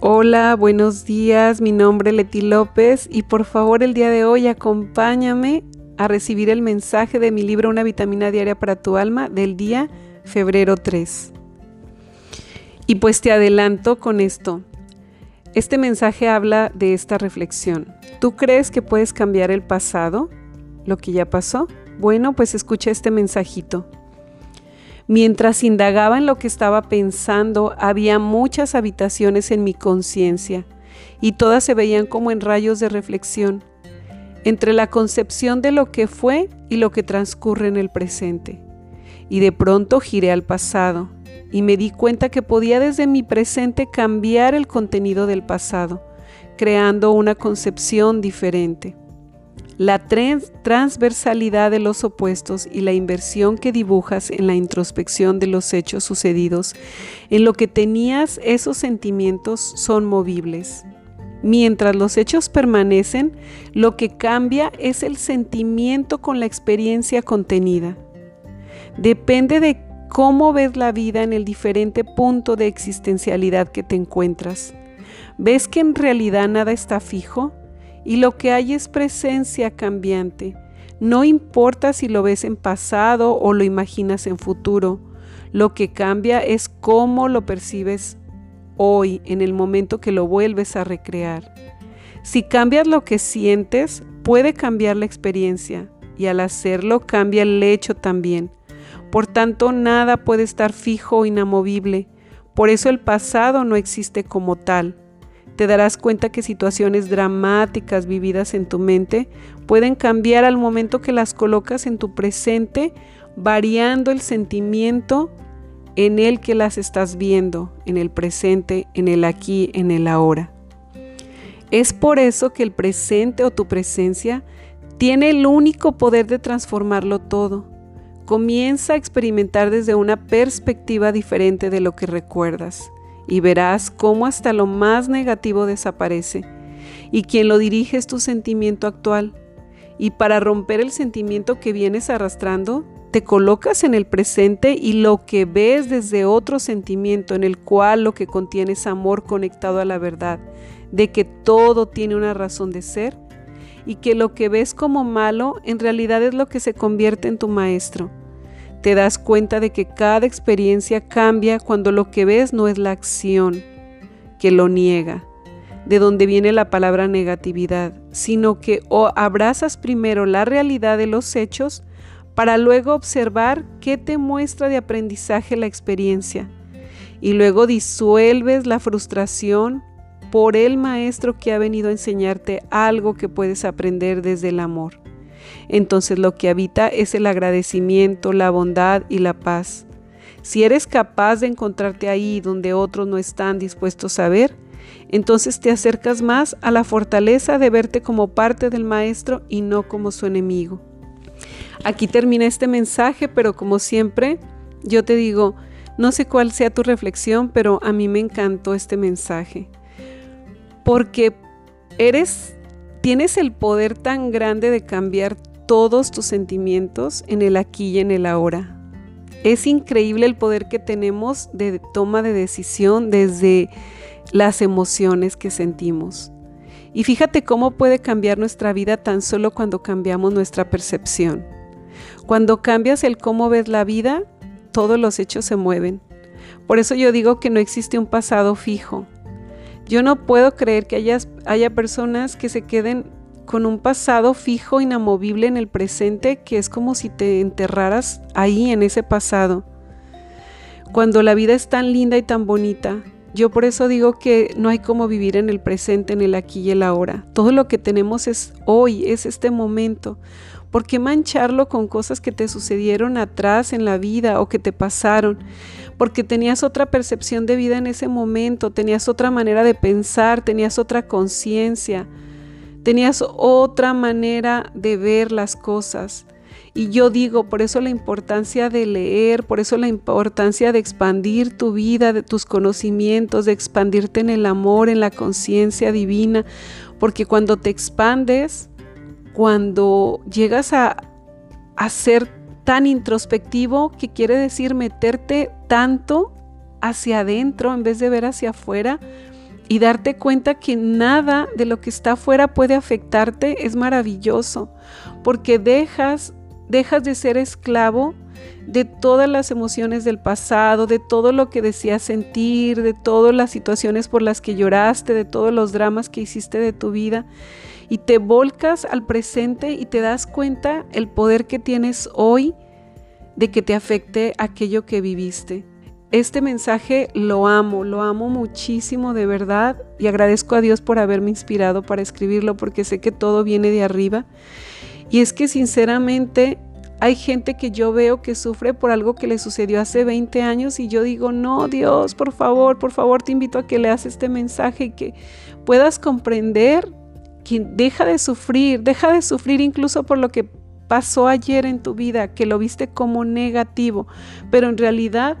Hola, buenos días, mi nombre es Leti López y por favor el día de hoy acompáñame a recibir el mensaje de mi libro Una vitamina diaria para tu alma del día febrero 3. Y pues te adelanto con esto. Este mensaje habla de esta reflexión. ¿Tú crees que puedes cambiar el pasado? ¿Lo que ya pasó? Bueno, pues escucha este mensajito. Mientras indagaba en lo que estaba pensando, había muchas habitaciones en mi conciencia, y todas se veían como en rayos de reflexión, entre la concepción de lo que fue y lo que transcurre en el presente. Y de pronto giré al pasado, y me di cuenta que podía desde mi presente cambiar el contenido del pasado, creando una concepción diferente. La transversalidad de los opuestos y la inversión que dibujas en la introspección de los hechos sucedidos, en lo que tenías esos sentimientos son movibles. Mientras los hechos permanecen, lo que cambia es el sentimiento con la experiencia contenida. Depende de cómo ves la vida en el diferente punto de existencialidad que te encuentras. ¿Ves que en realidad nada está fijo? Y lo que hay es presencia cambiante. No importa si lo ves en pasado o lo imaginas en futuro, lo que cambia es cómo lo percibes hoy, en el momento que lo vuelves a recrear. Si cambias lo que sientes, puede cambiar la experiencia y al hacerlo cambia el hecho también. Por tanto, nada puede estar fijo o inamovible. Por eso el pasado no existe como tal te darás cuenta que situaciones dramáticas vividas en tu mente pueden cambiar al momento que las colocas en tu presente, variando el sentimiento en el que las estás viendo, en el presente, en el aquí, en el ahora. Es por eso que el presente o tu presencia tiene el único poder de transformarlo todo. Comienza a experimentar desde una perspectiva diferente de lo que recuerdas y verás cómo hasta lo más negativo desaparece y quien lo dirige es tu sentimiento actual. Y para romper el sentimiento que vienes arrastrando, te colocas en el presente y lo que ves desde otro sentimiento en el cual lo que contiene es amor conectado a la verdad, de que todo tiene una razón de ser y que lo que ves como malo en realidad es lo que se convierte en tu maestro te das cuenta de que cada experiencia cambia cuando lo que ves no es la acción que lo niega, de donde viene la palabra negatividad, sino que o abrazas primero la realidad de los hechos para luego observar qué te muestra de aprendizaje la experiencia. Y luego disuelves la frustración por el maestro que ha venido a enseñarte algo que puedes aprender desde el amor entonces lo que habita es el agradecimiento, la bondad y la paz. Si eres capaz de encontrarte ahí donde otros no están dispuestos a ver, entonces te acercas más a la fortaleza de verte como parte del Maestro y no como su enemigo. Aquí termina este mensaje, pero como siempre, yo te digo, no sé cuál sea tu reflexión, pero a mí me encantó este mensaje. Porque eres tienes el poder tan grande de cambiar todos tus sentimientos en el aquí y en el ahora. Es increíble el poder que tenemos de toma de decisión desde las emociones que sentimos. Y fíjate cómo puede cambiar nuestra vida tan solo cuando cambiamos nuestra percepción. Cuando cambias el cómo ves la vida, todos los hechos se mueven. Por eso yo digo que no existe un pasado fijo. Yo no puedo creer que haya personas que se queden con un pasado fijo, inamovible en el presente, que es como si te enterraras ahí en ese pasado. Cuando la vida es tan linda y tan bonita, yo por eso digo que no hay como vivir en el presente, en el aquí y el ahora. Todo lo que tenemos es hoy, es este momento. ¿Por qué mancharlo con cosas que te sucedieron atrás en la vida o que te pasaron? Porque tenías otra percepción de vida en ese momento, tenías otra manera de pensar, tenías otra conciencia. Tenías otra manera de ver las cosas. Y yo digo, por eso la importancia de leer, por eso la importancia de expandir tu vida, de tus conocimientos, de expandirte en el amor, en la conciencia divina, porque cuando te expandes, cuando llegas a, ser tan introspectivo, que quiere decir meterte tanto hacia adentro en vez de ver hacia afuera, y darte cuenta que nada de lo que está afuera puede afectarte es maravilloso, porque dejas, dejas de ser esclavo de todas las emociones del pasado, de todo lo que decías sentir, de todas las situaciones por las que lloraste, de todos los dramas que hiciste de tu vida, y te volcas al presente y te das cuenta el poder que tienes hoy de que te afecte aquello que viviste. Este mensaje lo amo, lo amo muchísimo de verdad y agradezco a Dios por haberme inspirado para escribirlo porque sé que todo viene de arriba. Y es que sinceramente hay gente que yo veo que sufre por algo que le sucedió hace 20 años y yo digo, no, Dios, por favor, por favor, te invito a que leas este mensaje y que puedas comprender que deja de sufrir, deja de sufrir incluso por lo que pasó ayer en tu vida, que lo viste como negativo, pero en realidad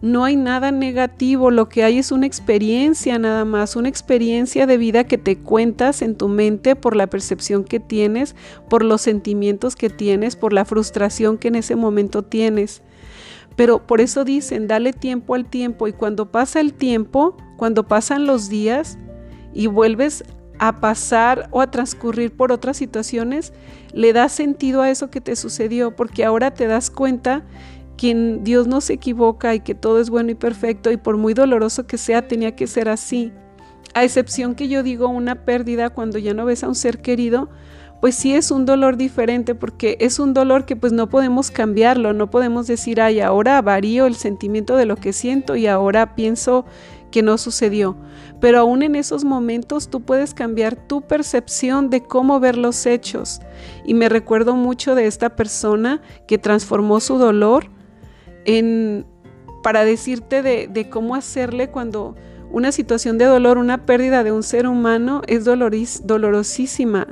no hay nada negativo, lo que hay es una experiencia nada más, una experiencia de vida que te cuentas en tu mente por la percepción que tienes, por los sentimientos que tienes, por la frustración que en ese momento tienes. Pero por eso dicen, dale tiempo al tiempo y cuando pasa el tiempo, cuando pasan los días y vuelves a pasar o a transcurrir por otras situaciones, le da sentido a eso que te sucedió, porque ahora te das cuenta quien Dios no se equivoca y que todo es bueno y perfecto y por muy doloroso que sea, tenía que ser así. A excepción que yo digo una pérdida cuando ya no ves a un ser querido, pues sí es un dolor diferente porque es un dolor que pues no podemos cambiarlo, no podemos decir, ay, ahora varío el sentimiento de lo que siento y ahora pienso que no sucedió. Pero aún en esos momentos tú puedes cambiar tu percepción de cómo ver los hechos. Y me recuerdo mucho de esta persona que transformó su dolor para decirte de, cómo hacerle cuando una situación de dolor, una pérdida de un ser humano es dolorosísima.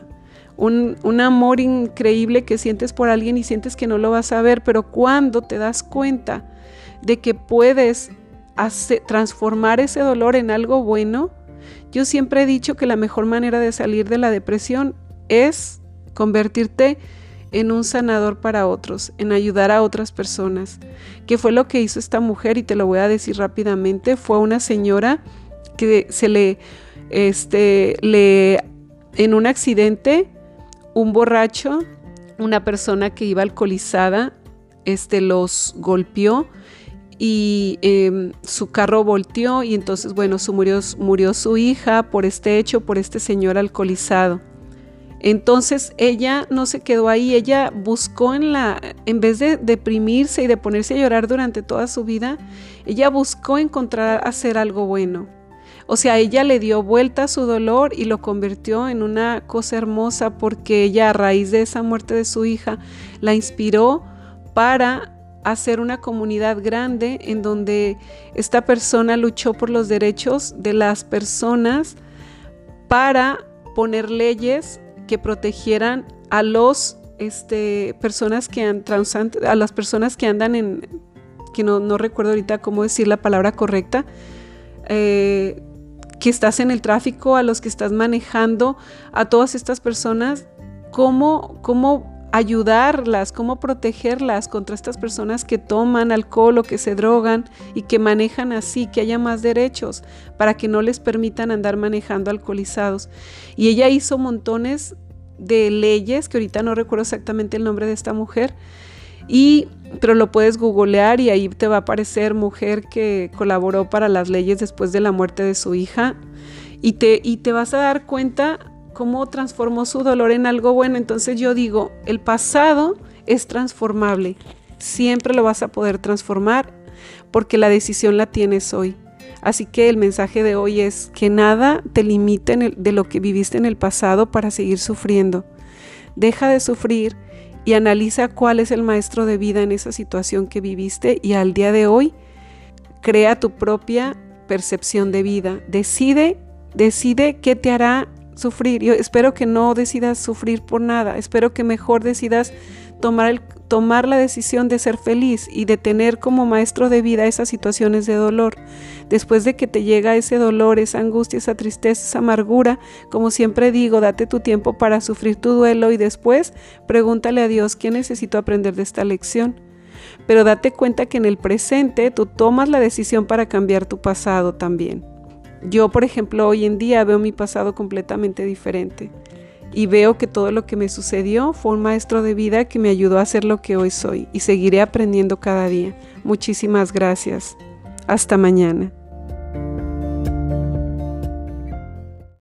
Un, un, amor increíble que sientes por alguien y sientes que no lo vas a ver, pero cuando te das cuenta de que puedes transformar ese dolor en algo bueno, yo siempre he dicho que la mejor manera de salir de la depresión es convertirte en un sanador para otros, en ayudar a otras personas. ¿Qué fue lo que hizo esta mujer? Y te lo voy a decir rápidamente. Fue una señora que se le, este, le, en un accidente, un borracho, una persona que iba alcoholizada, este, los golpeó y em, su carro volteó y entonces, bueno, su murió, murió su hija por este hecho, por este señor alcoholizado. Entonces ella no se quedó ahí, ella buscó en la, en vez de deprimirse y de ponerse a llorar durante toda su vida, ella buscó encontrar hacer algo bueno. O sea, ella le dio vuelta a su dolor y lo convirtió en una cosa hermosa porque ella a raíz de esa muerte de su hija la inspiró para hacer una comunidad grande en donde esta persona luchó por los derechos de las personas para poner leyes que protegieran a los este, personas que han a las personas que andan en, que no, no recuerdo ahorita cómo decir la palabra correcta, eh, que estás en el tráfico, a los que estás manejando, a todas estas personas, cómo, cómo ayudarlas, cómo protegerlas contra estas personas que toman alcohol o que se drogan y que manejan así, que haya más derechos para que no les permitan andar manejando alcoholizados. Y ella hizo montones de leyes, que ahorita no recuerdo exactamente el nombre de esta mujer, y, pero lo puedes googlear y ahí te va a aparecer mujer que colaboró para las leyes después de la muerte de su hija y te, y te vas a dar cuenta cómo transformó su dolor en algo bueno. Entonces yo digo, el pasado es transformable. Siempre lo vas a poder transformar porque la decisión la tienes hoy. Así que el mensaje de hoy es que nada te limite de lo que viviste en el pasado para seguir sufriendo. Deja de sufrir y analiza cuál es el maestro de vida en esa situación que viviste y al día de hoy crea tu propia percepción de vida. Decide, decide qué te hará sufrir. Yo espero que no decidas sufrir por nada, espero que mejor decidas tomar, el, tomar la decisión de ser feliz y de tener como maestro de vida esas situaciones de dolor. Después de que te llega ese dolor, esa angustia, esa tristeza, esa amargura, como siempre digo, date tu tiempo para sufrir tu duelo y después pregúntale a Dios qué necesito aprender de esta lección. Pero date cuenta que en el presente tú tomas la decisión para cambiar tu pasado también. Yo, por ejemplo, hoy en día veo mi pasado completamente diferente y veo que todo lo que me sucedió fue un maestro de vida que me ayudó a ser lo que hoy soy y seguiré aprendiendo cada día. Muchísimas gracias. Hasta mañana.